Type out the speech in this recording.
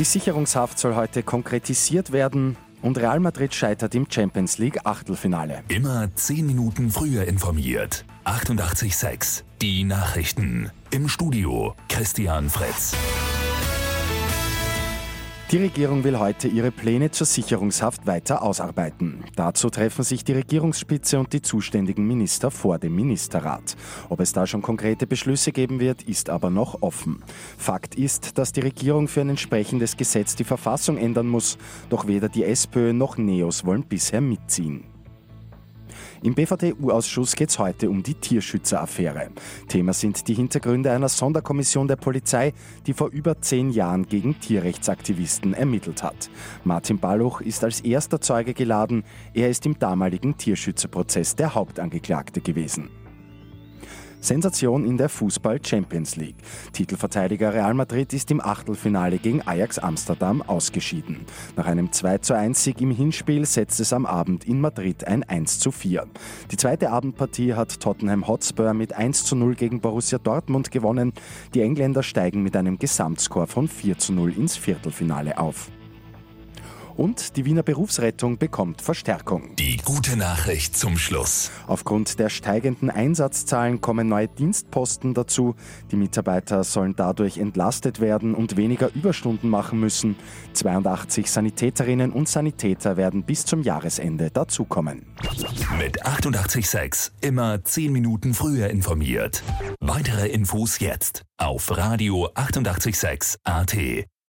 Die Sicherungshaft soll heute konkretisiert werden und Real Madrid scheitert im Champions League Achtelfinale. Immer 10 Minuten früher informiert. 88.6 Die Nachrichten. Im Studio Christian Fritz. Die Regierung will heute ihre Pläne zur Sicherungshaft weiter ausarbeiten. Dazu treffen sich die Regierungsspitze und die zuständigen Minister vor dem Ministerrat. Ob es da schon konkrete Beschlüsse geben wird, ist aber noch offen. Fakt ist, dass die Regierung für ein entsprechendes Gesetz die Verfassung ändern muss, doch weder die SPÖ noch NEOS wollen bisher mitziehen. Im BVD-U-Ausschuss geht es heute um die Tierschützeraffäre. Thema sind die Hintergründe einer Sonderkommission der Polizei, die vor über zehn Jahren gegen Tierrechtsaktivisten ermittelt hat. Martin Balluch ist als erster Zeuge geladen. Er ist im damaligen Tierschützerprozess der Hauptangeklagte gewesen. Sensation in der Fußball Champions League. Titelverteidiger Real Madrid ist im Achtelfinale gegen Ajax Amsterdam ausgeschieden. Nach einem 2 zu 1 Sieg im Hinspiel setzt es am Abend in Madrid ein 1 zu 4. Die zweite Abendpartie hat Tottenham Hotspur mit 1 zu 0 gegen Borussia Dortmund gewonnen. Die Engländer steigen mit einem Gesamtscore von 4 zu 0 ins Viertelfinale auf. Und die Wiener Berufsrettung bekommt Verstärkung. Die gute Nachricht zum Schluss. Aufgrund der steigenden Einsatzzahlen kommen neue Dienstposten dazu. Die Mitarbeiter sollen dadurch entlastet werden und weniger Überstunden machen müssen. 82 Sanitäterinnen und Sanitäter werden bis zum Jahresende dazukommen. Mit 886 immer 10 Minuten früher informiert. Weitere Infos jetzt auf Radio 886 AT.